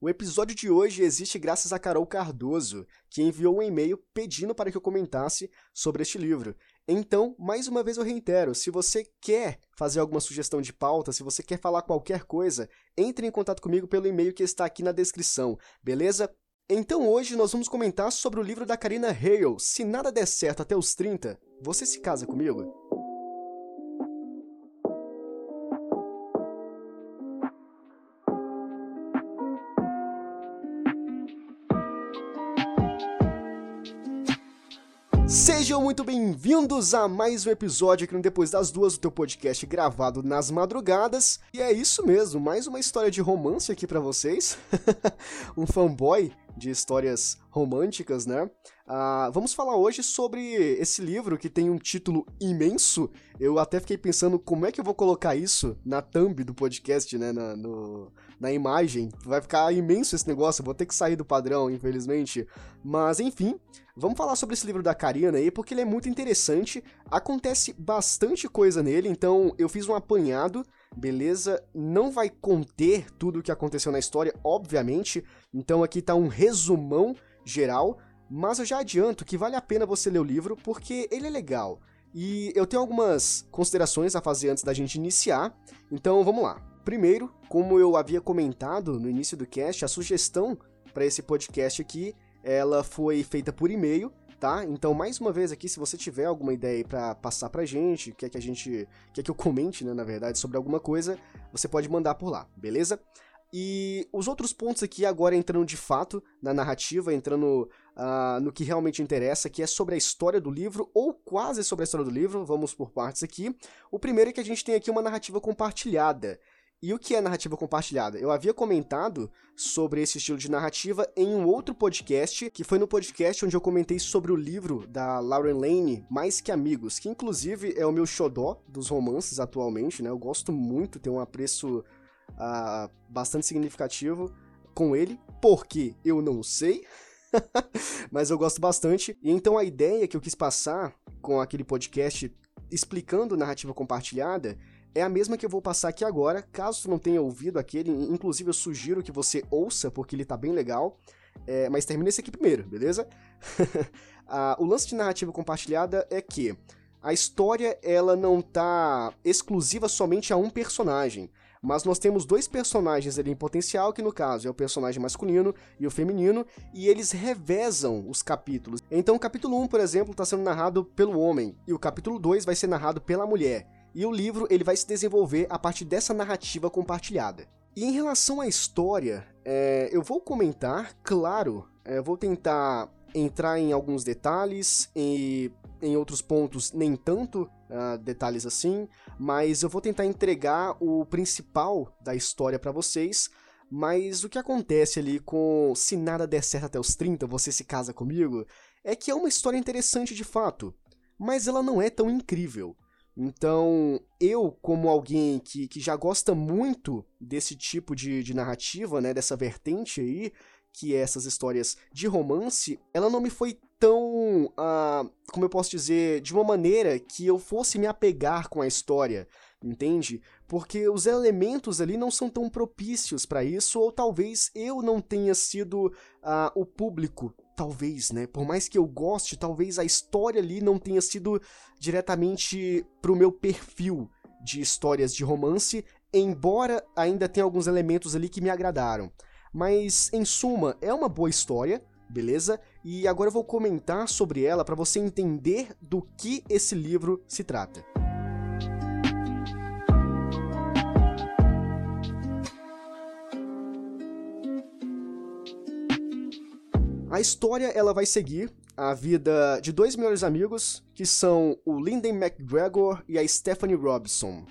O episódio de hoje existe graças a Carol Cardoso, que enviou um e-mail pedindo para que eu comentasse sobre este livro. Então, mais uma vez eu reitero, se você quer fazer alguma sugestão de pauta, se você quer falar qualquer coisa, entre em contato comigo pelo e-mail que está aqui na descrição, beleza? Então hoje nós vamos comentar sobre o livro da Karina Hale, Se Nada Der Certo Até os 30, Você Se Casa Comigo? Sejam muito bem-vindos a mais um episódio aqui no Depois das Duas, o teu podcast gravado nas madrugadas. E é isso mesmo, mais uma história de romance aqui para vocês. um fanboy de histórias românticas, né? Uh, vamos falar hoje sobre esse livro que tem um título imenso. Eu até fiquei pensando como é que eu vou colocar isso na thumb do podcast, né? Na, no, na imagem. Vai ficar imenso esse negócio, vou ter que sair do padrão, infelizmente. Mas enfim, vamos falar sobre esse livro da Karina aí, porque ele é muito interessante. Acontece bastante coisa nele, então eu fiz um apanhado beleza? Não vai conter tudo o que aconteceu na história, obviamente. Então aqui tá um resumão geral, mas eu já adianto que vale a pena você ler o livro porque ele é legal. E eu tenho algumas considerações a fazer antes da gente iniciar, então vamos lá. Primeiro, como eu havia comentado no início do cast, a sugestão para esse podcast aqui, ela foi feita por e-mail, tá? Então, mais uma vez aqui, se você tiver alguma ideia para passar pra gente, quer que a gente, quer que eu comente, né, na verdade, sobre alguma coisa, você pode mandar por lá, beleza? E os outros pontos aqui, agora entrando de fato na narrativa, entrando uh, no que realmente interessa, que é sobre a história do livro, ou quase sobre a história do livro, vamos por partes aqui. O primeiro é que a gente tem aqui uma narrativa compartilhada. E o que é narrativa compartilhada? Eu havia comentado sobre esse estilo de narrativa em um outro podcast, que foi no podcast onde eu comentei sobre o livro da Lauren Lane, Mais Que Amigos, que inclusive é o meu xodó dos romances atualmente, né? Eu gosto muito, tenho um apreço uh, bastante significativo com ele, porque eu não sei, mas eu gosto bastante. E então a ideia que eu quis passar com aquele podcast explicando narrativa compartilhada é a mesma que eu vou passar aqui agora. Caso tu não tenha ouvido aquele, inclusive eu sugiro que você ouça, porque ele tá bem legal. É, mas termina esse aqui primeiro, beleza? ah, o lance de narrativa compartilhada é que a história ela não tá exclusiva somente a um personagem. Mas nós temos dois personagens ali em potencial, que no caso é o personagem masculino e o feminino, e eles revezam os capítulos. Então o capítulo 1, por exemplo, está sendo narrado pelo homem, e o capítulo 2 vai ser narrado pela mulher. E o livro ele vai se desenvolver a partir dessa narrativa compartilhada. E em relação à história, é, eu vou comentar, claro, é, vou tentar entrar em alguns detalhes e em outros pontos nem tanto uh, detalhes assim, mas eu vou tentar entregar o principal da história para vocês. Mas o que acontece ali com Se Nada Der Certo Até os 30, Você Se Casa Comigo, é que é uma história interessante de fato, mas ela não é tão incrível. Então, eu, como alguém que, que já gosta muito desse tipo de, de narrativa, né, dessa vertente aí, que é essas histórias de romance, ela não me foi tão, uh, como eu posso dizer, de uma maneira que eu fosse me apegar com a história, entende? Porque os elementos ali não são tão propícios para isso, ou talvez eu não tenha sido uh, o público talvez, né? Por mais que eu goste, talvez a história ali não tenha sido diretamente pro meu perfil de histórias de romance, embora ainda tenha alguns elementos ali que me agradaram. Mas, em suma, é uma boa história, beleza? E agora eu vou comentar sobre ela para você entender do que esse livro se trata. A história ela vai seguir a vida de dois melhores amigos, que são o Lyndon McGregor e a Stephanie Robson.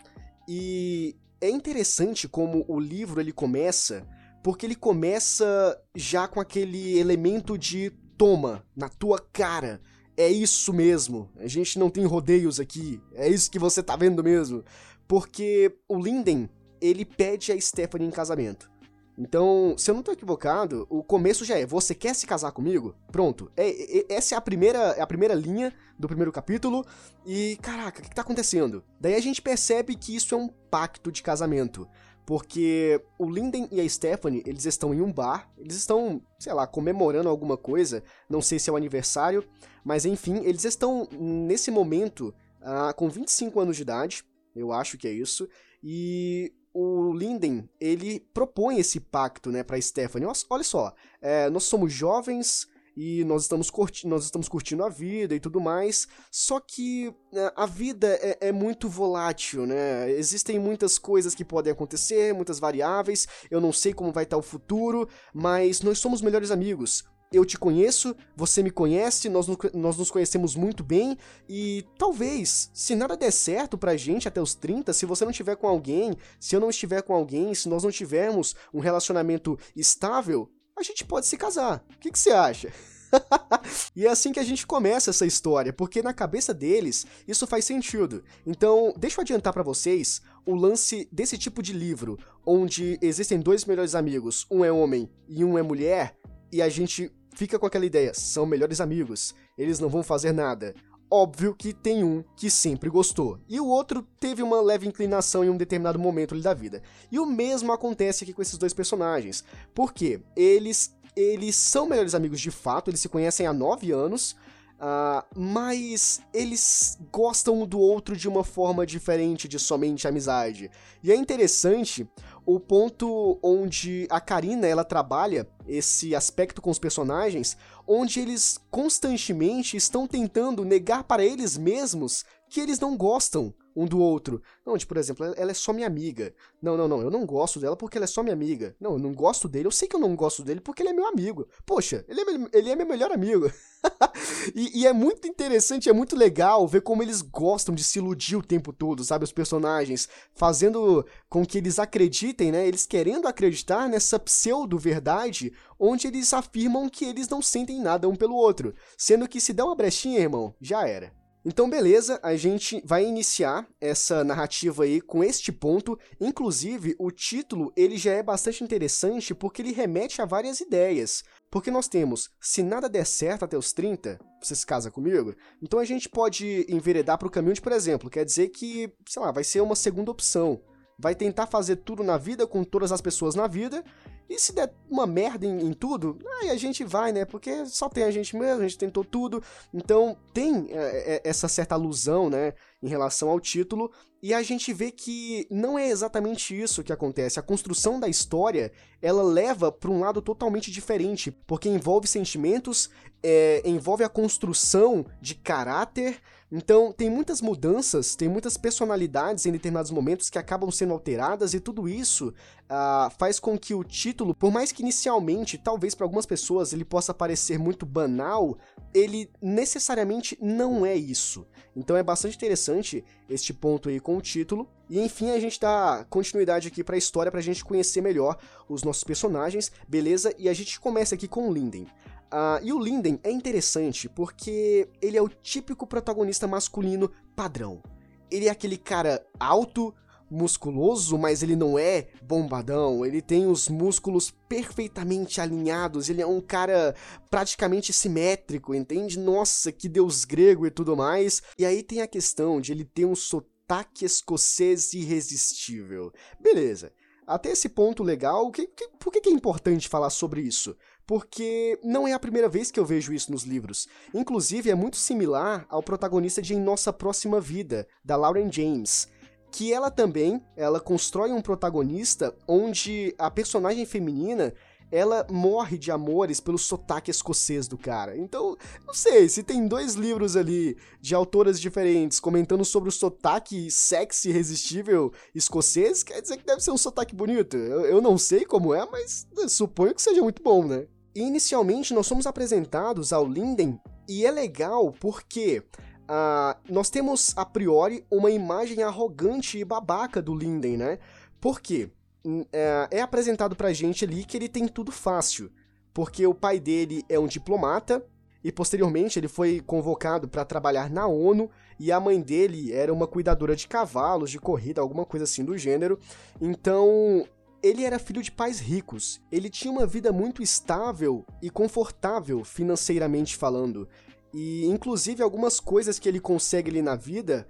E é interessante como o livro ele começa, porque ele começa já com aquele elemento de toma na tua cara. É isso mesmo. A gente não tem rodeios aqui. É isso que você tá vendo mesmo. Porque o Linden, ele pede a Stephanie em casamento. Então, se eu não tô equivocado, o começo já é: você quer se casar comigo? Pronto. É, é, essa é a primeira, é a primeira linha do primeiro capítulo. E, caraca, o que, que tá acontecendo? Daí a gente percebe que isso é um pacto de casamento. porque o Linden e a Stephanie, eles estão em um bar, eles estão, sei lá, comemorando alguma coisa, não sei se é o aniversário, mas enfim, eles estão nesse momento uh, com 25 anos de idade, eu acho que é isso, e o Linden, ele propõe esse pacto, né, pra Stephanie. Olha só, é, nós somos jovens e nós estamos, curti nós estamos curtindo a vida e tudo mais, só que é, a vida é, é, muito volátil, né? Existem muitas coisas que podem acontecer, muitas variáveis, eu não sei como vai estar o futuro, mas nós somos melhores amigos eu te conheço, você me conhece, nós, nós nos conhecemos muito bem e talvez, se nada der certo pra gente até os 30, se você não estiver com alguém, se eu não estiver com alguém, se nós não tivermos um relacionamento estável, a gente pode se casar. O que, que você acha? e é assim que a gente começa essa história, porque na cabeça deles isso faz sentido. Então, deixa eu adiantar para vocês o lance desse tipo de livro, onde existem dois melhores amigos, um é homem e um é mulher, e a gente fica com aquela ideia, são melhores amigos, eles não vão fazer nada. Óbvio que tem um que sempre gostou, e o outro teve uma leve inclinação em um determinado momento da vida. E o mesmo acontece aqui com esses dois personagens, porque eles eles são melhores amigos de fato, eles se conhecem há nove anos, Uh, mas eles gostam um do outro de uma forma diferente de somente amizade. E é interessante o ponto onde a Karina ela trabalha esse aspecto com os personagens, onde eles constantemente estão tentando negar para eles mesmos que eles não gostam um do outro. Não, por exemplo, ela é só minha amiga. Não, não, não, eu não gosto dela porque ela é só minha amiga. Não, eu não gosto dele, eu sei que eu não gosto dele porque ele é meu amigo. Poxa, ele é, ele é meu melhor amigo. e, e, é muito interessante, é muito legal ver como eles gostam de se iludir o tempo todo, sabe? Os personagens, fazendo com que eles acreditem, né? Eles querendo acreditar nessa pseudo-verdade, onde eles afirmam que eles não sentem nada um pelo outro. Sendo que se der uma brechinha, irmão, já era. Então, beleza, a gente vai iniciar essa narrativa aí com este ponto. Inclusive, o título ele já é bastante interessante porque ele remete a várias ideias. Porque nós temos, se nada der certo até os 30, você se casa comigo? Então a gente pode enveredar para o caminho de, por exemplo, quer dizer que, sei lá, vai ser uma segunda opção. Vai tentar fazer tudo na vida com todas as pessoas na vida e se der uma merda em, em, tudo, aí a gente vai, né? Porque só tem a gente mesmo, a gente tentou tudo. Então tem é, é, essa certa alusão, né? Em relação ao título. E a gente vê que não é exatamente isso que acontece. A construção da história ela leva para um lado totalmente diferente, porque envolve sentimentos, é, envolve a construção de caráter então, tem muitas mudanças, tem muitas personalidades em determinados momentos que acabam sendo alteradas, e tudo isso uh, faz com que o título, por mais que inicialmente, talvez para algumas pessoas, ele possa parecer muito banal, ele necessariamente não é isso. Então, é bastante interessante este ponto aí com o título. E enfim, a gente dá continuidade aqui para a história para a gente conhecer melhor os nossos personagens, beleza? E a gente começa aqui com o Linden. Uh, e o Linden é interessante porque ele é o típico protagonista masculino padrão. Ele é aquele cara alto, musculoso, mas ele não é bombadão. Ele tem os músculos perfeitamente alinhados. Ele é um cara praticamente simétrico, entende? Nossa, que deus grego e tudo mais. E aí tem a questão de ele ter um sotaque escocês irresistível. Beleza. Até esse ponto legal, que, que, por que, que é importante falar sobre isso? Porque não é a primeira vez que eu vejo isso nos livros. Inclusive, é muito similar ao protagonista de Em Nossa Próxima Vida, da Lauren James, que ela também, ela constrói um protagonista onde a personagem feminina ela morre de amores pelo sotaque escocês do cara. Então, não sei, se tem dois livros ali de autoras diferentes comentando sobre o sotaque sexy irresistível escocês, quer dizer que deve ser um sotaque bonito. Eu, eu não sei como é, mas suponho que seja muito bom, né? Inicialmente nós somos apresentados ao Linden e é legal porque uh, nós temos a priori uma imagem arrogante e babaca do Linden, né? Porque uh, é apresentado pra gente ali que ele tem tudo fácil, porque o pai dele é um diplomata e posteriormente ele foi convocado para trabalhar na ONU e a mãe dele era uma cuidadora de cavalos, de corrida, alguma coisa assim do gênero. Então, ele era filho de pais ricos, ele tinha uma vida muito estável e confortável financeiramente falando, e inclusive algumas coisas que ele consegue ali na vida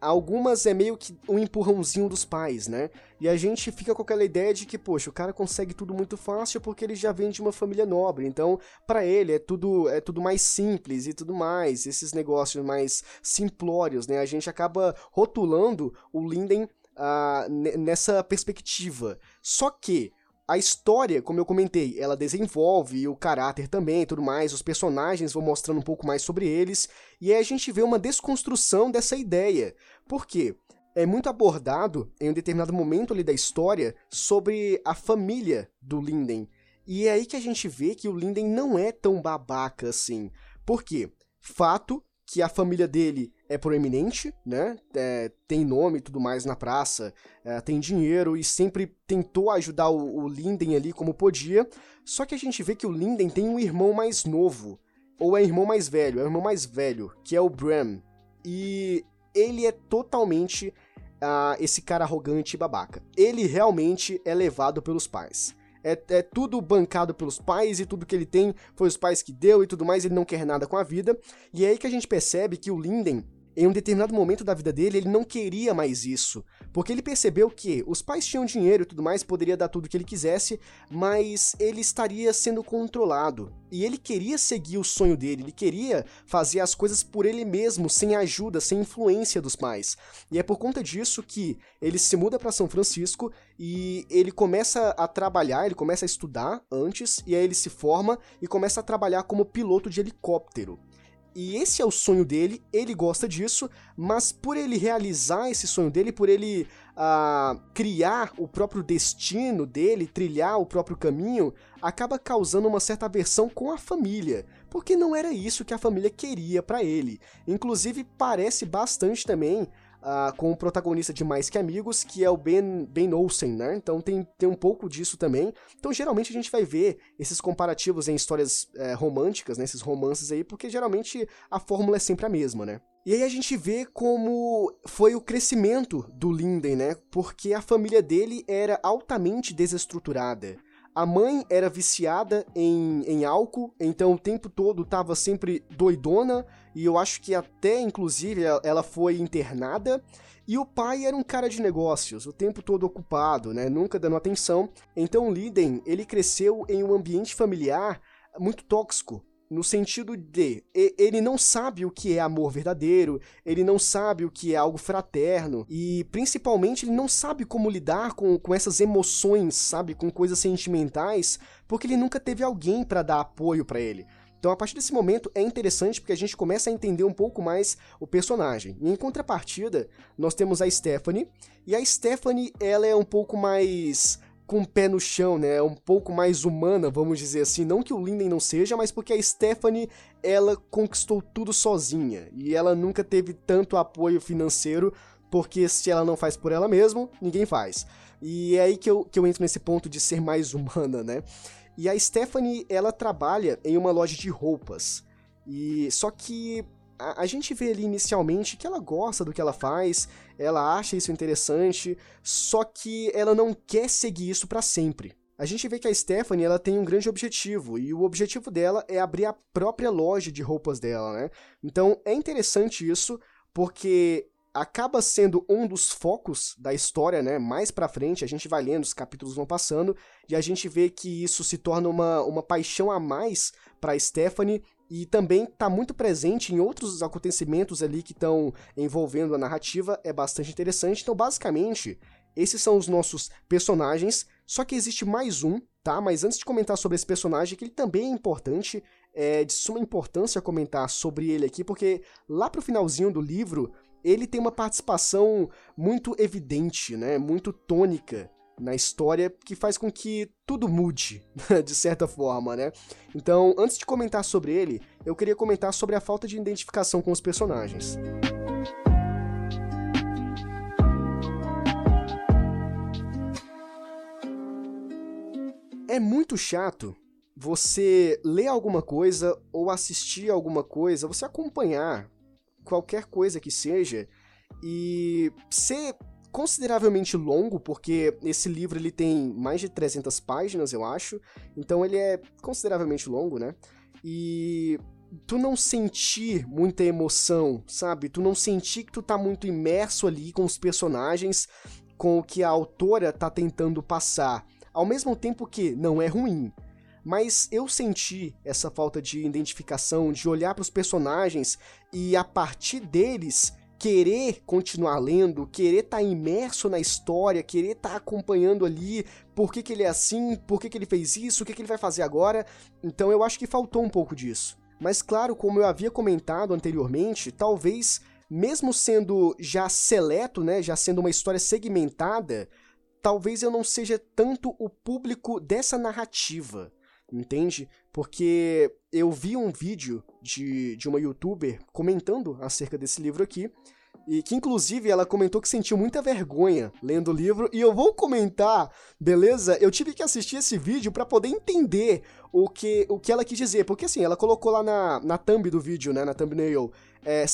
algumas é meio que um empurrãozinho dos pais, né? E a gente fica com aquela ideia de que, poxa, o cara consegue tudo muito fácil porque ele já vem de uma família nobre. Então, para ele é tudo é tudo mais simples e tudo mais, esses negócios mais simplórios, né? A gente acaba rotulando o Linden uh, nessa perspectiva. Só que a história, como eu comentei, ela desenvolve o caráter também e tudo mais, os personagens vão mostrando um pouco mais sobre eles, e aí a gente vê uma desconstrução dessa ideia. Por quê? É muito abordado em um determinado momento ali da história sobre a família do Linden. E é aí que a gente vê que o Linden não é tão babaca assim. Por quê? Fato que a família dele é proeminente, né? É, tem nome e tudo mais na praça, é, tem dinheiro e sempre tentou ajudar o, o, Linden ali como podia. Só que a gente vê que o Linden tem um irmão mais novo, ou é irmão mais velho, é o irmão mais velho, que é o Bram. E ele é totalmente uh, esse cara arrogante e babaca. Ele realmente é levado pelos pais. É, é, tudo bancado pelos pais e tudo que ele tem foi os pais que deu e tudo mais, ele não quer nada com a vida. E é aí que a gente percebe que o Linden em um determinado momento da vida dele, ele não queria mais isso, porque ele percebeu que os pais tinham dinheiro e tudo mais, poderia dar tudo o que ele quisesse, mas ele estaria sendo controlado. E ele queria seguir o sonho dele, ele queria fazer as coisas por ele mesmo, sem ajuda, sem influência dos pais. E é por conta disso que ele se muda para São Francisco e ele começa a trabalhar, ele começa a estudar antes, e aí ele se forma e começa a trabalhar como piloto de helicóptero. E esse é o sonho dele, ele gosta disso, mas por ele realizar esse sonho dele, por ele uh, criar o próprio destino dele, trilhar o próprio caminho, acaba causando uma certa aversão com a família, porque não era isso que a família queria para ele. Inclusive, parece bastante também uh, com o protagonista de Mais Que Amigos, que é o Ben, ben Olsen, né? Então tem, tem um pouco disso também. Então geralmente a gente vai ver esses comparativos em histórias é, românticas, né? Esses romances aí, porque geralmente a fórmula é sempre a mesma, né? E aí a gente vê como foi o crescimento do Linden, né? Porque a família dele era altamente desestruturada. A mãe era viciada em, em álcool, então o tempo todo tava sempre doidona, e eu acho que até, inclusive, ela foi internada. E o pai era um cara de negócios, o tempo todo ocupado, né, nunca dando atenção. Então Liden, ele cresceu em um ambiente familiar muito tóxico, no sentido de ele não sabe o que é amor verdadeiro, ele não sabe o que é algo fraterno e principalmente ele não sabe como lidar com, com essas emoções, sabe, com coisas sentimentais, porque ele nunca teve alguém para dar apoio para ele. Então, a partir desse momento é interessante porque a gente começa a entender um pouco mais o personagem. E em contrapartida, nós temos a Stephanie, e a Stephanie, ela é um pouco mais com o pé no chão, né? Um pouco mais humana, vamos dizer assim. Não que o Linden não seja, mas porque a Stephanie, ela conquistou tudo sozinha. E ela nunca teve tanto apoio financeiro, porque se ela não faz por ela mesma, ninguém faz. E é aí que eu, que eu entro nesse ponto de ser mais humana, né? E a Stephanie, ela trabalha em uma loja de roupas. E só que a, a, gente vê ali inicialmente que ela gosta do que ela faz, ela acha isso interessante, só que ela não quer seguir isso para sempre. A gente vê que a Stephanie ela tem um grande objetivo, e o objetivo dela é abrir a própria loja de roupas dela, né? Então é interessante isso, porque acaba sendo um dos focos da história, né? Mais pra frente, a gente vai lendo, os capítulos vão passando, e a gente vê que isso se torna uma, uma paixão a mais para Stephanie e também está muito presente em outros acontecimentos ali que estão envolvendo a narrativa, é bastante interessante. Então, basicamente, esses são os nossos personagens, só que existe mais um, tá? Mas antes de comentar sobre esse personagem, que ele também é importante, é de suma importância comentar sobre ele aqui, porque lá pro finalzinho do livro, ele tem uma participação muito evidente, né? Muito tônica na história que faz com que tudo mude, de certa forma, né? Então, antes de comentar sobre ele, eu queria comentar sobre a falta de identificação com os personagens. É muito chato você ler alguma coisa ou assistir alguma coisa, você acompanhar qualquer coisa que seja e ser consideravelmente longo, porque esse livro ele tem mais de 300 páginas, eu acho, então ele é consideravelmente longo, né? E tu não sentir muita emoção, sabe? Tu não sentir que tu tá muito imerso ali com os personagens, com o que a autora tá tentando passar. Ao mesmo tempo que não é ruim, mas eu senti essa falta de identificação, de olhar para os personagens e a partir deles querer continuar lendo, querer estar tá imerso na história, querer estar tá acompanhando ali por que, que ele é assim, por que, que ele fez isso, o que, que ele vai fazer agora. Então eu acho que faltou um pouco disso. Mas claro, como eu havia comentado anteriormente, talvez mesmo sendo já seleto, né, já sendo uma história segmentada, talvez eu não seja tanto o público dessa narrativa, entende? Porque eu vi um vídeo de, de uma youtuber comentando acerca desse livro aqui, e que inclusive ela comentou que sentiu muita vergonha lendo o livro, e eu vou comentar, beleza? Eu tive que assistir esse vídeo para poder entender o que, o que ela quis dizer, porque assim, ela colocou lá na, na thumb do vídeo, né, na thumbnail, é,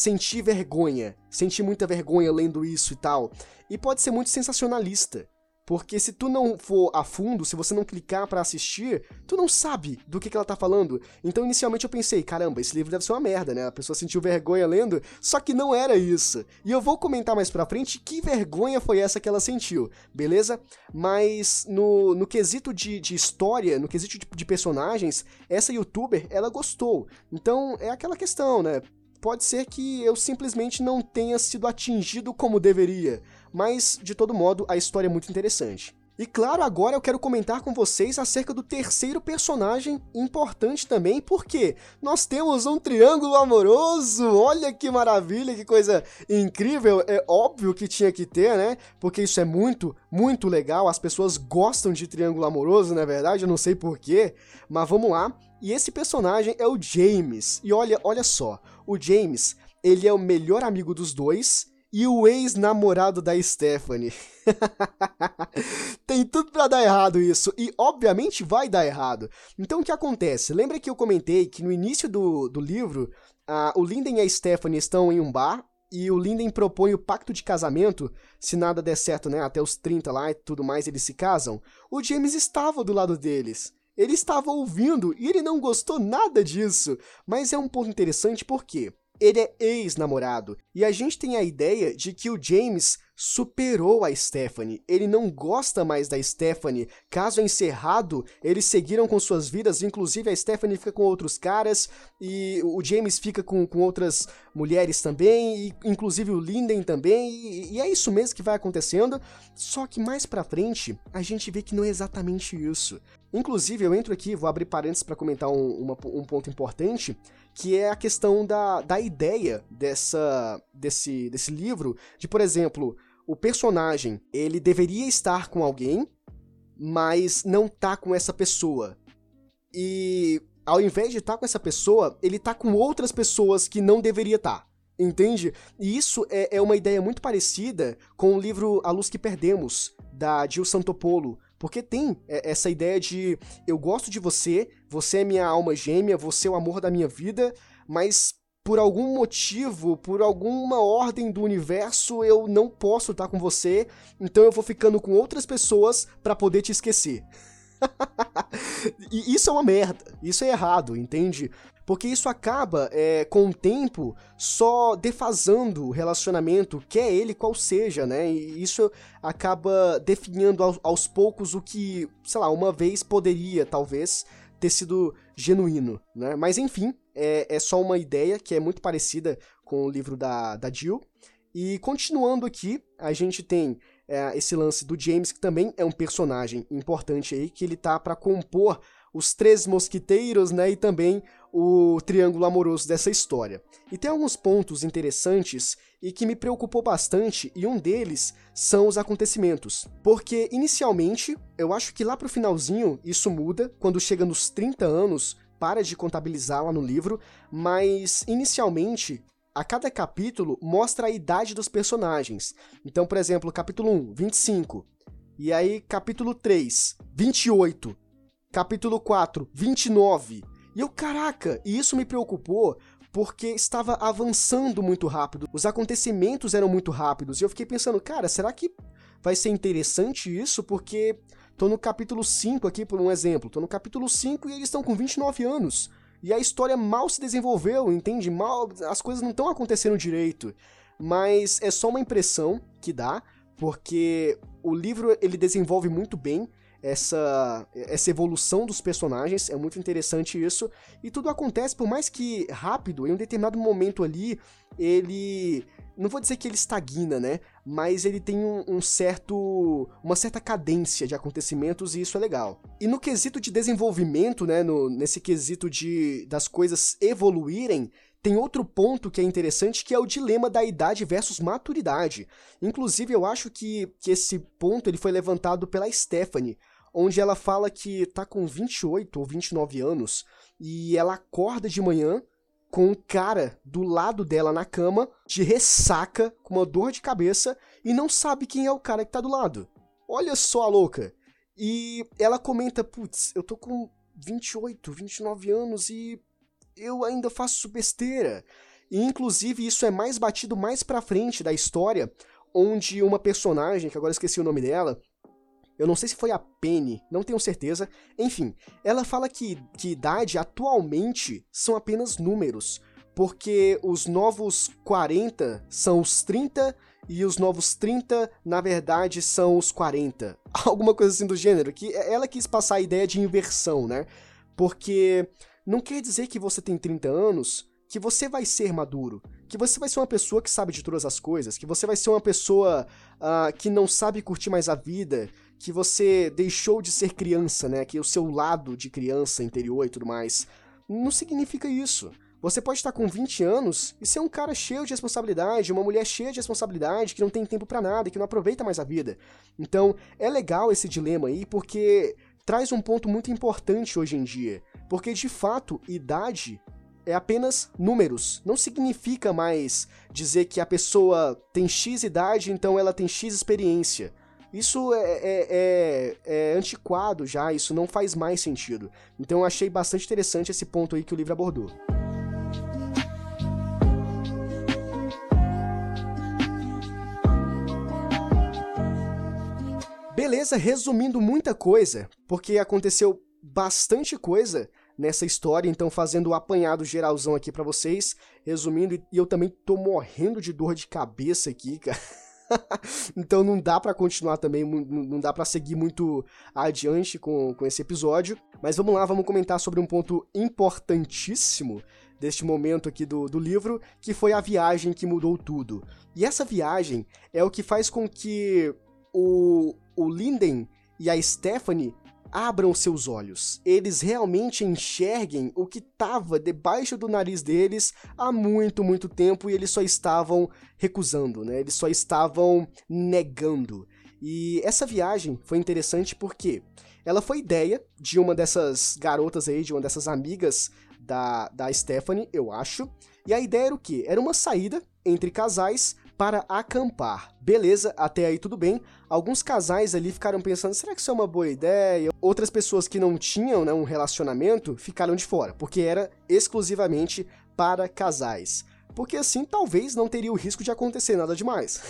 vergonha, sentir muita vergonha lendo isso e tal, e pode ser muito sensacionalista, porque se tu não for a fundo, se você não clicar para assistir, tu não sabe do que, que ela tá falando. Então, inicialmente eu pensei, caramba, esse livro deve ser uma merda, né? A pessoa sentiu vergonha lendo, só que não era isso. E eu vou comentar mais pra frente que vergonha foi essa que ela sentiu, beleza? Mas no, no quesito de, de história, no quesito de, de personagens, essa youtuber, ela gostou. Então, é aquela questão, né? Pode ser que eu simplesmente não tenha sido atingido como deveria, mas de todo modo a história é muito interessante. E claro, agora eu quero comentar com vocês acerca do terceiro personagem importante também, porque nós temos um triângulo amoroso. Olha que maravilha, que coisa incrível. É óbvio que tinha que ter, né? Porque isso é muito, muito legal. As pessoas gostam de triângulo amoroso, não é verdade? Eu não sei porquê, mas vamos lá. E esse personagem é o James. E olha, olha só, o James, ele é o melhor amigo dos dois e o ex-namorado da Stephanie. Tem tudo para dar errado isso, e obviamente vai dar errado. Então o que acontece? Lembra que eu comentei que no início do, do livro, uh, o Linden e a Stephanie estão em um bar, e o Linden propõe o pacto de casamento, se nada der certo, né, até os 30 lá e tudo mais, eles se casam. O James estava do lado deles. Ele estava ouvindo e ele não gostou nada disso. Mas é um ponto interessante porque ele é ex-namorado. E a gente tem a ideia de que o James superou a Stephanie. Ele não gosta mais da Stephanie. Caso encerrado, eles seguiram com suas vidas, inclusive a Stephanie fica com outros caras e o James fica com, com outras mulheres também, e inclusive o Linden também, e, e é isso mesmo que vai acontecendo. Só que mais pra frente, a gente vê que não é exatamente isso. Inclusive, eu entro aqui, vou abrir parênteses para comentar um, uma, um ponto importante, que é a questão da, da ideia dessa, desse, desse livro, de, por exemplo, o personagem, ele deveria estar com alguém, mas não tá com essa pessoa. E ao invés de estar tá com essa pessoa, ele tá com outras pessoas que não deveria estar. Tá, entende? E isso é, é uma ideia muito parecida com o livro A Luz que Perdemos, da Jill Santopolo, porque tem é, essa ideia de eu gosto de você, você é minha alma gêmea, você é o amor da minha vida, mas por algum motivo, por alguma ordem do universo, eu não posso estar com você, então eu vou ficando com outras pessoas para poder te esquecer. e isso é uma merda, isso é errado, entende? Porque isso acaba, é, com o tempo, só defasando o relacionamento, quer ele qual seja, né? E isso acaba definindo aos, aos poucos o que, sei lá, uma vez poderia, talvez, ter sido genuíno, né? Mas enfim, é, é só uma ideia que é muito parecida com o livro da, da Jill. E continuando aqui, a gente tem é, esse lance do James, que também é um personagem importante aí, que ele tá para compor os três mosquiteiros, né, e também o triângulo amoroso dessa história. E tem alguns pontos interessantes e que me preocupou bastante, e um deles são os acontecimentos. Porque inicialmente, eu acho que lá pro finalzinho isso muda, quando chega nos 30 anos, para de contabilizar lá no livro, mas inicialmente a cada capítulo mostra a idade dos personagens. Então, por exemplo, capítulo 1, 25. E aí, capítulo 3, 28. Capítulo 4, 29. E eu, caraca, e isso me preocupou porque estava avançando muito rápido. Os acontecimentos eram muito rápidos. E eu fiquei pensando, cara, será que vai ser interessante isso? Porque tô no capítulo 5 aqui, por um exemplo. Tô no capítulo 5 e eles estão com 29 anos. E a história mal se desenvolveu, entende? Mal, as coisas não estão acontecendo direito. Mas é só uma impressão que dá, porque o livro ele desenvolve muito bem essa, essa evolução dos personagens, é muito interessante isso, e tudo acontece, por mais que rápido, em um determinado momento ali, ele. Não vou dizer que ele estagna, né? Mas ele tem um, um certo. uma certa cadência de acontecimentos e isso é legal. E no quesito de desenvolvimento, né? No, nesse quesito de das coisas evoluírem, tem outro ponto que é interessante, que é o dilema da idade versus maturidade. Inclusive, eu acho que, que esse ponto ele foi levantado pela Stephanie, onde ela fala que tá com 28 ou 29 anos e ela acorda de manhã com um cara do lado dela na cama, de ressaca, com uma dor de cabeça e não sabe quem é o cara que tá do lado. Olha só a louca. E ela comenta: putz, eu tô com 28, 29 anos e eu ainda faço besteira. E inclusive isso é mais batido mais pra frente da história, onde uma personagem, que agora esqueci o nome dela, eu não sei se foi a Penny, não tenho certeza. Enfim, ela fala que, que idade atualmente são apenas números, porque os novos 40 são os 30 e os novos 30, na verdade, são os 40. Alguma coisa assim do gênero, que ela quis passar a ideia de inversão, né? Porque não quer dizer que você tem 30 anos que você vai ser maduro, que você vai ser uma pessoa que sabe de todas as coisas, que você vai ser uma pessoa uh, que não sabe curtir mais a vida, que você deixou de ser criança, né? Que o seu lado de criança interior e tudo mais. Não significa isso. Você pode estar com 20 anos e ser um cara cheio de responsabilidade, uma mulher cheia de responsabilidade, que não tem tempo para nada, que não aproveita mais a vida. Então, é legal esse dilema aí, porque traz um ponto muito importante hoje em dia. Porque de fato, idade é apenas números. Não significa mais dizer que a pessoa tem X idade, então ela tem X experiência. Isso é, é, é, é, antiquado já, isso não faz mais sentido. Então eu achei bastante interessante esse ponto aí que o livro abordou. Beleza, resumindo muita coisa, porque aconteceu bastante coisa nessa história, então fazendo o um apanhado geralzão aqui para vocês, resumindo, e eu também tô morrendo de dor de cabeça aqui, cara. então não dá para continuar também, não dá para seguir muito adiante com, com esse episódio. Mas vamos lá, vamos comentar sobre um ponto importantíssimo deste momento aqui do, do livro, que foi a viagem que mudou tudo. E essa viagem é o que faz com que o, o Linden e a Stephanie abram seus olhos. Eles realmente enxerguem o que estava debaixo do nariz deles há muito, muito tempo e eles só estavam recusando, né? Eles só estavam negando. E essa viagem foi interessante porque ela foi ideia de uma dessas garotas aí, de uma dessas amigas da, da Stephanie, eu acho. E a ideia era o quê? Era uma saída entre casais para acampar. Beleza, até aí tudo bem. Alguns casais ali ficaram pensando, será que isso é uma boa ideia? Outras pessoas que não tinham né, um relacionamento ficaram de fora, porque era exclusivamente para casais. Porque assim talvez não teria o risco de acontecer nada demais.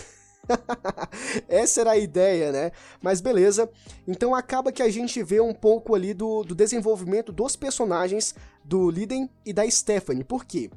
Essa era a ideia, né? Mas beleza. Então acaba que a gente vê um pouco ali do, do desenvolvimento dos personagens do Liden e da Stephanie. Por quê?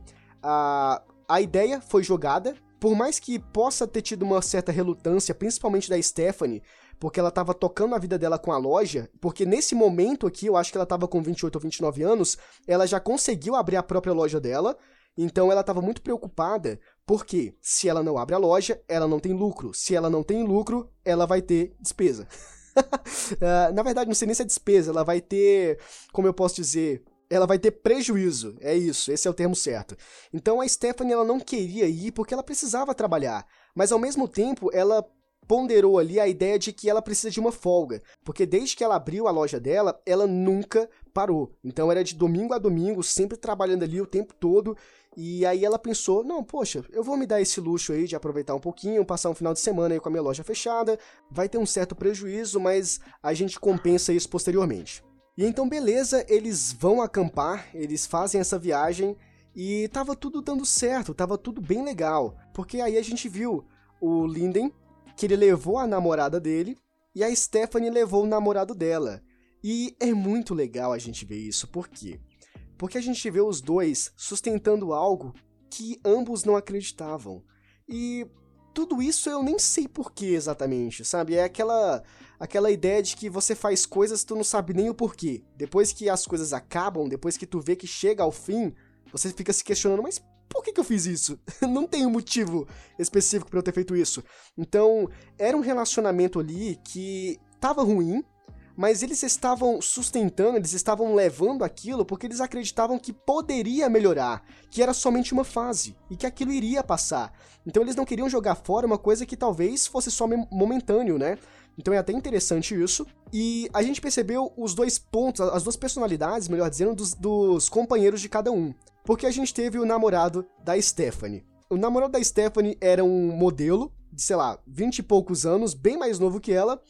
A, a ideia foi jogada por mais que possa ter tido uma certa relutância, principalmente da Stephanie, porque ela estava tocando a vida dela com a loja, porque nesse momento aqui, eu acho que ela estava com 28 ou 29 anos, ela já conseguiu abrir a própria loja dela, então ela estava muito preocupada, porque se ela não abre a loja, ela não tem lucro. Se ela não tem lucro, ela vai ter despesa. uh, na verdade, não sei nem se é despesa, ela vai ter, como eu posso dizer, ela vai ter prejuízo. É isso, esse é o termo certo. Então a Stephanie ela não queria ir porque ela precisava trabalhar, mas ao mesmo tempo ela ponderou ali a ideia de que ela precisa de uma folga, porque desde que ela abriu a loja dela, ela nunca parou. Então era de domingo a domingo, sempre trabalhando ali o tempo todo. E aí ela pensou, não, poxa, eu vou me dar esse luxo aí de aproveitar um pouquinho, passar um final de semana aí com a minha loja fechada, vai ter um certo prejuízo, mas a gente compensa isso posteriormente. E então, beleza, eles vão acampar, eles fazem essa viagem e tava tudo dando certo, tava tudo bem legal. Porque aí a gente viu o Linden, que ele levou a namorada dele, e a Stephanie levou o namorado dela. E é muito legal a gente ver isso, porque porque a gente vê os dois sustentando algo que ambos não acreditavam. E tudo isso eu nem sei porquê exatamente, sabe? É aquela aquela ideia de que você faz coisas tu não sabe nem o porquê. Depois que as coisas acabam, depois que tu vê que chega ao fim, você fica se questionando, mas por que, que eu fiz isso? não tem um motivo específico para eu ter feito isso. Então, era um relacionamento ali que tava ruim, mas eles estavam sustentando, eles estavam levando aquilo porque eles acreditavam que poderia melhorar, que era somente uma fase e que aquilo iria passar. Então eles não queriam jogar fora uma coisa que talvez fosse só momentâneo, né? Então é até interessante isso. E a gente percebeu os dois pontos, as duas personalidades, melhor dizendo, dos, dos companheiros de cada um. Porque a gente teve o namorado da Stephanie. O namorado da Stephanie era um modelo de, sei lá, 20 e poucos anos, bem mais novo que ela,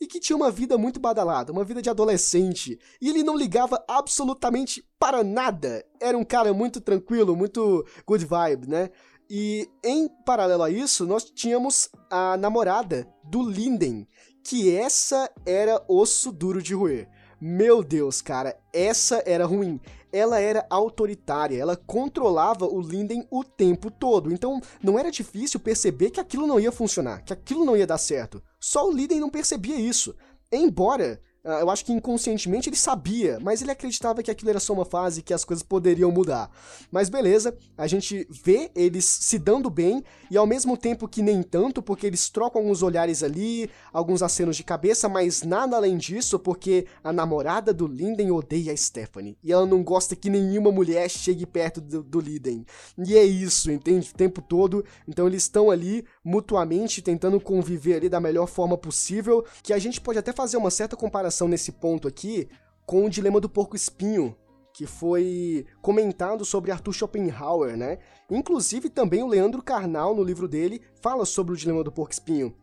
e que tinha uma vida muito badalada, uma vida de adolescente, e ele não ligava absolutamente para nada. Era um cara muito tranquilo, muito good vibe, né? E em paralelo a isso, nós tínhamos a namorada do Linden, que essa era osso duro de roer. Meu Deus, cara, essa era ruim. Ela era autoritária, ela controlava o Linden o tempo todo. Então não era difícil perceber que aquilo não ia funcionar, que aquilo não ia dar certo. Só o Linden não percebia isso. Embora eu acho que inconscientemente ele sabia, mas ele acreditava que aquilo era só uma fase que as coisas poderiam mudar. Mas beleza, a gente vê eles se dando bem e ao mesmo tempo que nem tanto, porque eles trocam alguns olhares ali, alguns acenos de cabeça, mas nada além disso, porque a namorada do Linden odeia a Stephanie e ela não gosta que nenhuma mulher chegue perto do, do Linden. E é isso, entende? O tempo todo. Então eles estão ali mutuamente tentando conviver ali da melhor forma possível, que a gente pode até fazer uma certa comparação comparação nesse ponto aqui com o dilema do porco espinho, que foi comentado sobre Arthur Schopenhauer, né? Inclusive também o Leandro Carnal, no livro dele, fala sobre o dilema do porco espinho.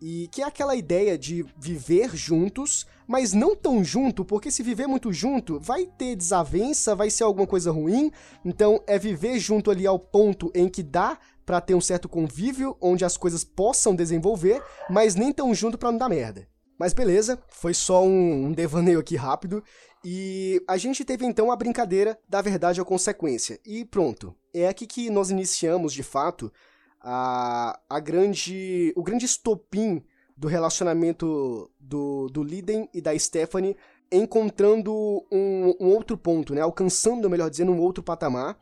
E que é aquela ideia de viver juntos, mas não tão junto, porque se viver muito junto, vai ter desavença, vai ser alguma coisa ruim. Então é viver junto ali ao ponto em que dá para ter um certo convívio, onde as coisas possam desenvolver, mas nem tão junto para não dar merda. Mas beleza, foi só um, um devaneio aqui rápido. E a gente teve então a brincadeira da verdade ou consequência. E pronto. É aqui que nós iniciamos, de fato, a, a grande, o grande estopim do relacionamento do, do Liden e da Stephanie, encontrando um, um outro ponto, né? Alcançando, melhor dizendo, um outro patamar.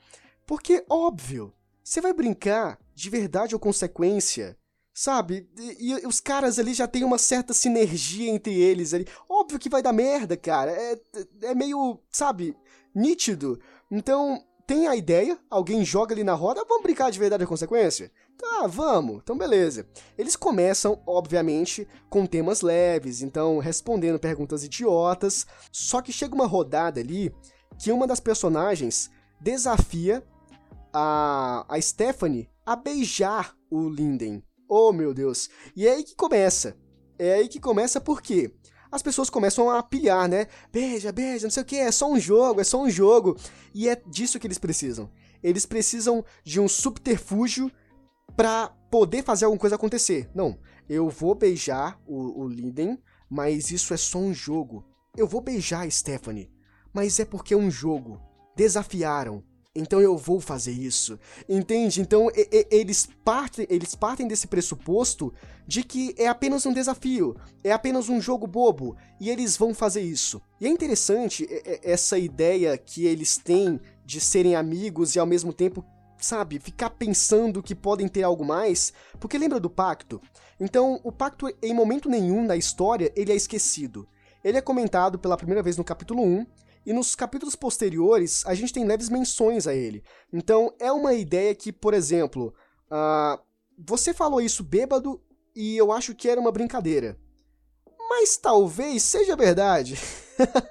Porque, óbvio, você vai brincar de verdade ou consequência Sabe? E, e, os caras ali já tem uma certa sinergia entre eles ali. Óbvio que vai dar merda, cara. É, é meio, sabe, nítido. Então, tem a ideia, alguém joga ali na roda, vamos brincar de verdade a consequência? Tá, vamos. Então, beleza. Eles começam, obviamente, com temas leves, então respondendo perguntas idiotas. Só que chega uma rodada ali que uma das personagens desafia a, a Stephanie a beijar o Linden. Oh, meu Deus. E é aí que começa. É aí que começa porque as pessoas começam a pilhar, né? Beija, beija, não sei o que, é só um jogo, é só um jogo. E é disso que eles precisam. Eles precisam de um subterfúgio para poder fazer alguma coisa acontecer. Não, eu vou beijar o, o Linden, mas isso é só um jogo. Eu vou beijar a Stephanie, mas é porque é um jogo. Desafiaram, então eu vou fazer isso. Entende? Então e, e, eles, partem, eles partem desse pressuposto de que é apenas um desafio, é apenas um jogo bobo, e eles vão fazer isso. E é interessante essa ideia que eles têm de serem amigos e ao mesmo tempo sabe, ficar pensando que podem ter algo mais, porque lembra do pacto? Então, o pacto, em momento nenhum na história, ele é esquecido. Ele é comentado pela primeira vez no capítulo 1, e nos capítulos posteriores, a gente tem leves menções a ele. Então, é uma ideia que, por exemplo, uh, você falou isso bêbado e eu acho que era uma brincadeira. Mas talvez seja verdade.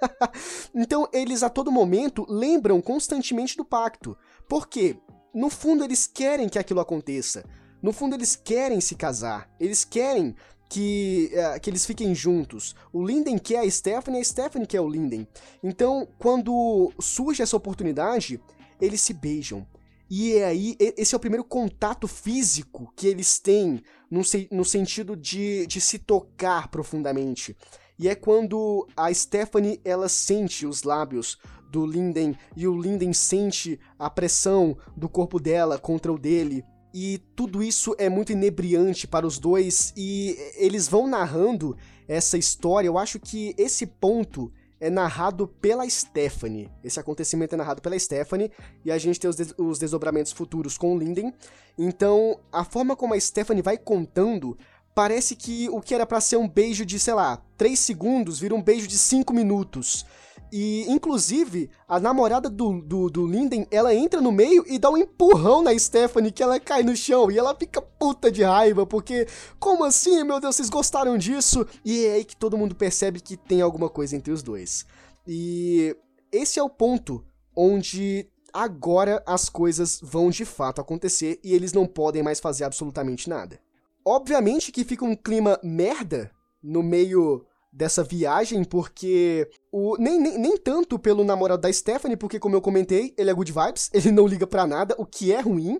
então, eles a todo momento lembram constantemente do pacto. Por quê? No fundo, eles querem que aquilo aconteça. No fundo, eles querem se casar. Eles querem que, uh, que eles fiquem juntos. O Linden quer a Stephanie, a Stephanie quer o Linden. Então, quando surge essa oportunidade, eles se beijam. E é aí, esse é o primeiro contato físico que eles têm, no, no sentido de, de se tocar profundamente. E é quando a Stephanie, ela sente os lábios do Linden e o Linden sente a pressão do corpo dela contra o dele. E tudo isso é muito inebriante para os dois e eles vão narrando essa história. Eu acho que esse ponto é narrado pela Stephanie. Esse acontecimento é narrado pela Stephanie e a gente tem os, des os desdobramentos futuros com o Linden. Então, a forma como a Stephanie vai contando parece que o que era para ser um beijo de, sei lá, 3 segundos vira um beijo de 5 minutos. E, inclusive, a namorada do, do, do, Linden, ela entra no meio e dá um empurrão na Stephanie, que ela cai no chão. E ela fica puta de raiva, porque, como assim, meu Deus, vocês gostaram disso? E é aí que todo mundo percebe que tem alguma coisa entre os dois. E esse é o ponto onde agora as coisas vão de fato acontecer e eles não podem mais fazer absolutamente nada. Obviamente que fica um clima merda no meio dessa viagem, porque o nem, nem, nem tanto pelo namorado da Stephanie, porque como eu comentei, ele é good vibes, ele não liga para nada, o que é ruim.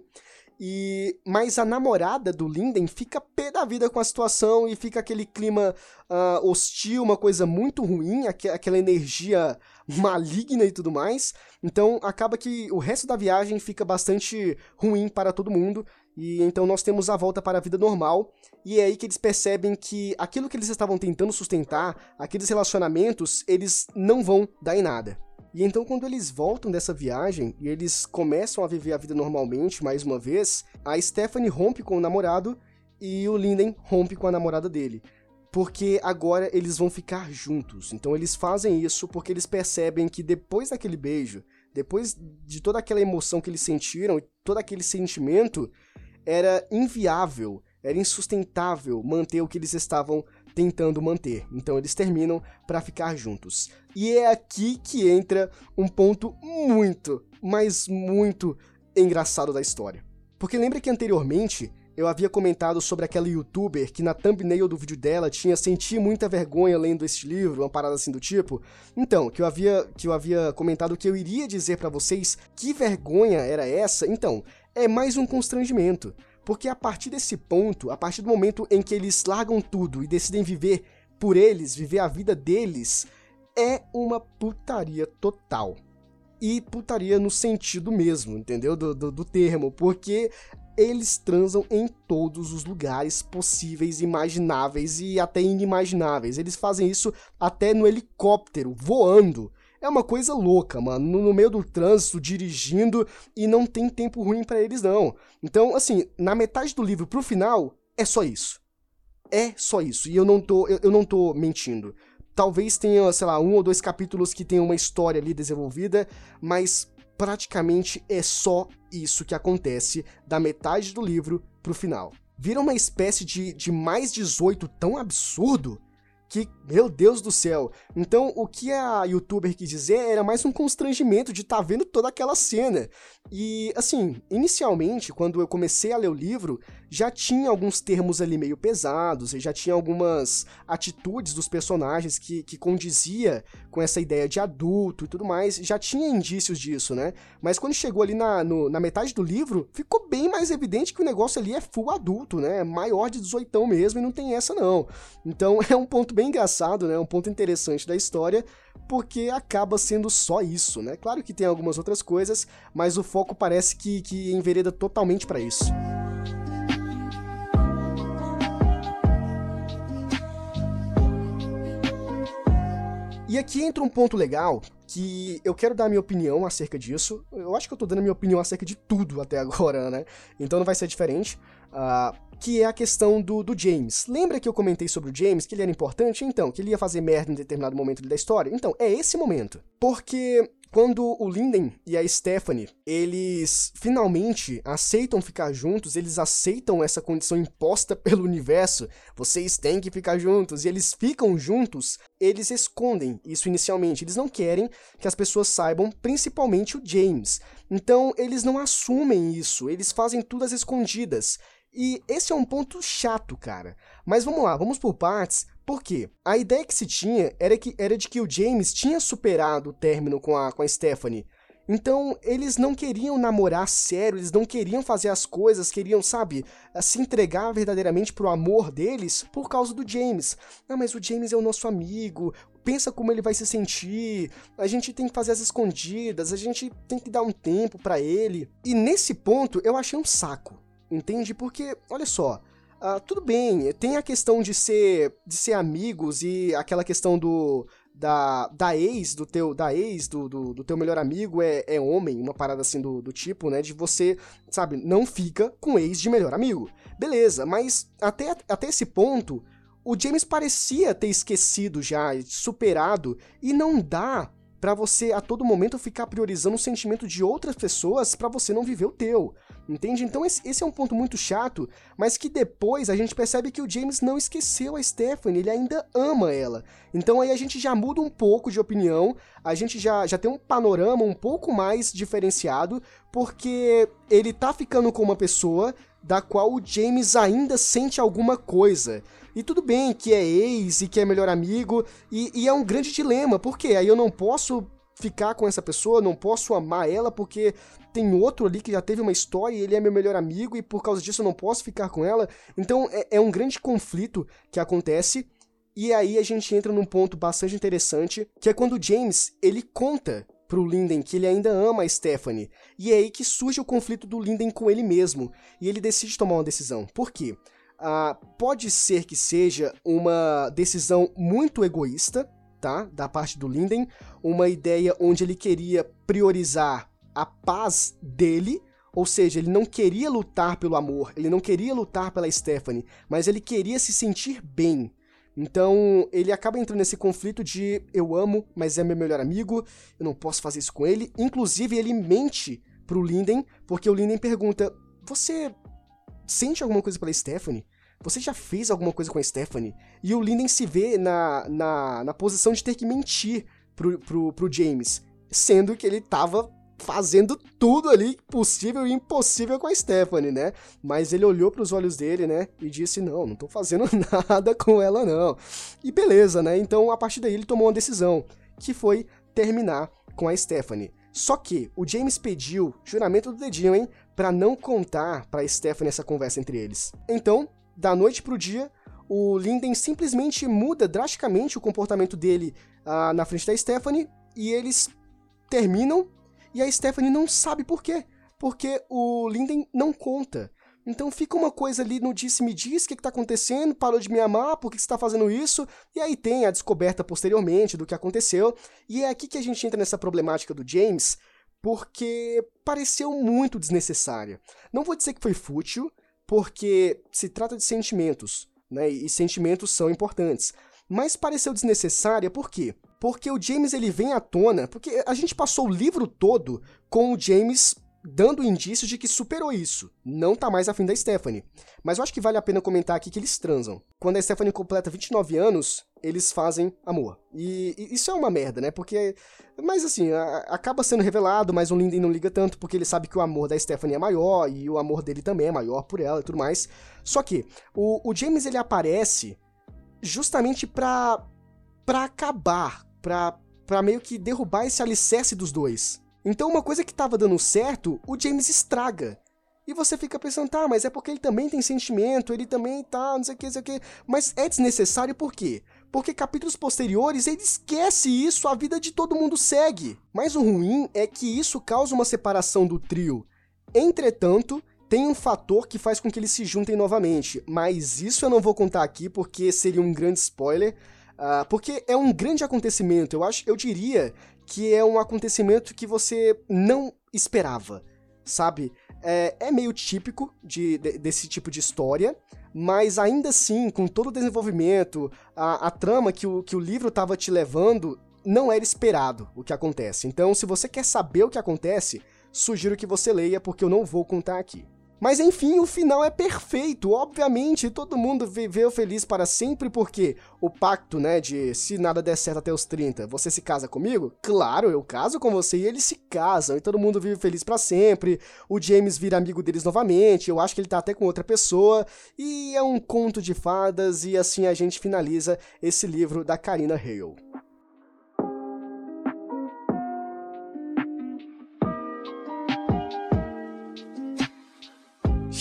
E mas a namorada do Linden fica pé da vida com a situação e fica aquele clima uh, hostil, uma coisa muito ruim, aqu aquela energia maligna e tudo mais. Então acaba que o resto da viagem fica bastante ruim para todo mundo e então nós temos a volta para a vida normal, e é aí que eles percebem que aquilo que eles estavam tentando sustentar, aqueles relacionamentos, eles não vão dar em nada. E então quando eles voltam dessa viagem e eles começam a viver a vida normalmente mais uma vez, a Stephanie rompe com o namorado e o Linden rompe com a namorada dele. Porque agora eles vão ficar juntos. Então eles fazem isso porque eles percebem que depois daquele beijo, depois de toda aquela emoção que eles sentiram todo aquele sentimento, era inviável, era insustentável manter o que eles estavam tentando manter. Então eles terminam para ficar juntos. E é aqui que entra um ponto muito, mas muito engraçado da história. Porque lembra que anteriormente eu havia comentado sobre aquela youtuber que na thumbnail do vídeo dela tinha senti muita vergonha lendo este livro, uma parada assim do tipo. Então, que eu havia que eu havia comentado que eu iria dizer para vocês que vergonha era essa. Então, é mais um constrangimento. Porque a partir desse ponto, a partir do momento em que eles largam tudo e decidem viver por eles, viver a vida deles, é uma putaria total. E putaria no sentido mesmo, entendeu? Do, do, do termo, porque eles transam em todos os lugares possíveis, imagináveis e até inimagináveis. Eles fazem isso até no helicóptero, voando. É uma coisa louca, mano. No, meio do trânsito, dirigindo, e não tem tempo ruim para eles, não. Então, assim, na metade do livro pro final, é só isso. É só isso. E eu não tô, eu, eu não tô mentindo. Talvez tenha, sei lá, um ou dois capítulos que tenham uma história ali desenvolvida, mas praticamente é só isso que acontece da metade do livro pro final. Vira uma espécie de, de mais 18 tão absurdo que, meu Deus do céu. Então, o que a youtuber quis dizer era mais um constrangimento de estar tá vendo toda aquela cena. E, assim, inicialmente, quando eu comecei a ler o livro, já tinha alguns termos ali meio pesados, já tinha algumas atitudes dos personagens que, que condizia com essa ideia de adulto e tudo mais, já tinha indícios disso, né? Mas quando chegou ali na, no, na metade do livro, ficou bem mais evidente que o negócio ali é full adulto, né? Maior de 18 mesmo e não tem essa não. Então é um ponto bem engraçado, né? Um ponto interessante da história, porque acaba sendo só isso, né? Claro que tem algumas outras coisas, mas o foco parece que, que envereda totalmente para isso. E aqui entra um ponto legal que eu quero dar minha opinião acerca disso. Eu acho que eu tô dando minha opinião acerca de tudo até agora, né? Então não vai ser diferente. Uh, que é a questão do, do James. Lembra que eu comentei sobre o James, que ele era importante? Então, que ele ia fazer merda em determinado momento da história? Então, é esse momento. Porque quando o Linden e a Stephanie, eles finalmente aceitam ficar juntos, eles aceitam essa condição imposta pelo universo, vocês têm que ficar juntos, e eles ficam juntos, eles escondem isso inicialmente, eles não querem que as pessoas saibam, principalmente o James. Então, eles não assumem isso, eles fazem tudo às escondidas. E esse é um ponto chato, cara. Mas vamos lá, vamos por partes, por quê? A ideia que se tinha era, que, era de que o James tinha superado o término com a, com a Stephanie. Então, eles não queriam namorar sério, eles não queriam fazer as coisas, queriam, sabe, se entregar verdadeiramente pro amor deles por causa do James. Ah, mas o James é o nosso amigo, pensa como ele vai se sentir, a gente tem que fazer as escondidas, a gente tem que dar um tempo para ele. E nesse ponto eu achei um saco, entende? Porque, olha só, uh, tudo bem, tem a questão de ser, de ser amigos e aquela questão do da, da ex do teu da ex do, do, do, teu melhor amigo é, é homem, uma parada assim do, do tipo, né? De você, sabe, não fica com ex de melhor amigo. Beleza, mas até, até esse ponto, o James parecia ter esquecido já, superado, e não dá para você a todo momento ficar priorizando o sentimento de outras pessoas para você não viver o teu. Entende? Então esse, é um ponto muito chato, mas que depois a gente percebe que o James não esqueceu a Stephanie, ele ainda ama ela. Então aí a gente já muda um pouco de opinião, a gente já, já tem um panorama um pouco mais diferenciado, porque ele tá ficando com uma pessoa da qual o James ainda sente alguma coisa. E tudo bem que é ex e que é melhor amigo, e, e é um grande dilema, porque aí eu não posso ficar com essa pessoa, não posso amar ela porque tem outro ali que já teve uma história e ele é meu melhor amigo e por causa disso eu não posso ficar com ela. Então é, é um grande conflito que acontece. E aí a gente entra num ponto bastante interessante, que é quando o James, ele conta pro Linden que ele ainda ama a Stephanie. E é aí que surge o conflito do Linden com ele mesmo. E ele decide tomar uma decisão. Por quê? Ah, pode ser que seja uma decisão muito egoísta, tá? Da parte do Linden. Uma ideia onde ele queria priorizar a paz dele. Ou seja, ele não queria lutar pelo amor, ele não queria lutar pela Stephanie, mas ele queria se sentir bem. Então, ele acaba entrando nesse conflito de eu amo, mas é meu melhor amigo, eu não posso fazer isso com ele. Inclusive, ele mente pro Linden, porque o Linden pergunta: Você sente alguma coisa pela Stephanie? Você já fez alguma coisa com a Stephanie? E o Linden se vê na, na, na posição de ter que mentir pro, pro, pro James, sendo que ele tava fazendo tudo ali possível e impossível com a Stephanie, né? Mas ele olhou para os olhos dele, né, e disse: "Não, não tô fazendo nada com ela não". E beleza, né? Então a partir daí ele tomou uma decisão, que foi terminar com a Stephanie. Só que o James pediu, juramento do dedinho, hein, para não contar para Stephanie essa conversa entre eles. Então, da noite pro dia, o Linden simplesmente muda drasticamente o comportamento dele ah, na frente da Stephanie e eles terminam e a Stephanie não sabe por quê. Porque o Linden não conta. Então fica uma coisa ali no disse-me-diz, o que, que tá acontecendo, parou de me amar, por que, que você tá fazendo isso? E aí tem a descoberta posteriormente do que aconteceu. E é aqui que a gente entra nessa problemática do James, porque pareceu muito desnecessária. Não vou dizer que foi fútil, porque se trata de sentimentos, né? E sentimentos são importantes. Mas pareceu desnecessária por quê? Porque o James ele vem à tona, porque a gente passou o livro todo com o James dando indícios de que superou isso. Não tá mais afim da Stephanie. Mas eu acho que vale a pena comentar aqui que eles transam. Quando a Stephanie completa 29 anos, eles fazem amor. E, e isso é uma merda, né? Porque. Mas assim, a, acaba sendo revelado, mas o Linden não liga tanto, porque ele sabe que o amor da Stephanie é maior, e o amor dele também é maior por ela e tudo mais. Só que, o, o James ele aparece justamente pra para acabar, para meio que derrubar esse alicerce dos dois. Então uma coisa que estava dando certo, o James estraga. E você fica pensando, tá, mas é porque ele também tem sentimento, ele também tá, não sei o que, não sei o que. Mas é desnecessário por quê? Porque capítulos posteriores ele esquece isso, a vida de todo mundo segue. Mas o ruim é que isso causa uma separação do trio. Entretanto, tem um fator que faz com que eles se juntem novamente, mas isso eu não vou contar aqui porque seria um grande spoiler. Uh, porque é um grande acontecimento. Eu acho, eu diria que é um acontecimento que você não esperava, sabe? É, é meio típico de, de, desse tipo de história, mas ainda assim, com todo o desenvolvimento, a, a trama que o, que o livro estava te levando, não era esperado o que acontece. Então, se você quer saber o que acontece, sugiro que você leia, porque eu não vou contar aqui. Mas enfim, o final é perfeito. Obviamente, todo mundo viveu feliz para sempre, porque o pacto, né, de se nada der certo até os 30, você se casa comigo? Claro, eu caso com você e eles se casam, e todo mundo vive feliz para sempre. O James vira amigo deles novamente, eu acho que ele tá até com outra pessoa, e é um conto de fadas, e assim a gente finaliza esse livro da Karina Hale.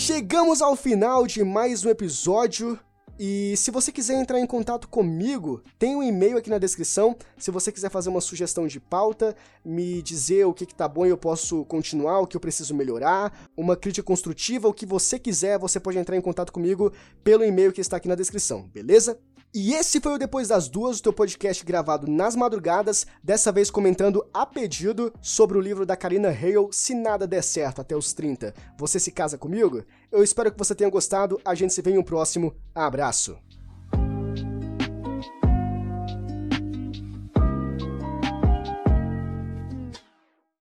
Chegamos ao final de mais um episódio. E se você quiser entrar em contato comigo, tem um e-mail aqui na descrição. Se você quiser fazer uma sugestão de pauta, me dizer o que, que tá bom e eu posso continuar, o que eu preciso melhorar, uma crítica construtiva, o que você quiser, você pode entrar em contato comigo pelo e-mail que está aqui na descrição, beleza? E esse foi o Depois das Duas, o teu podcast gravado nas madrugadas, dessa vez comentando a pedido sobre o livro da Karina Hale, Se Nada Der Certo até os 30. Você se casa comigo? Eu espero que você tenha gostado, a gente se vê em um próximo. Abraço!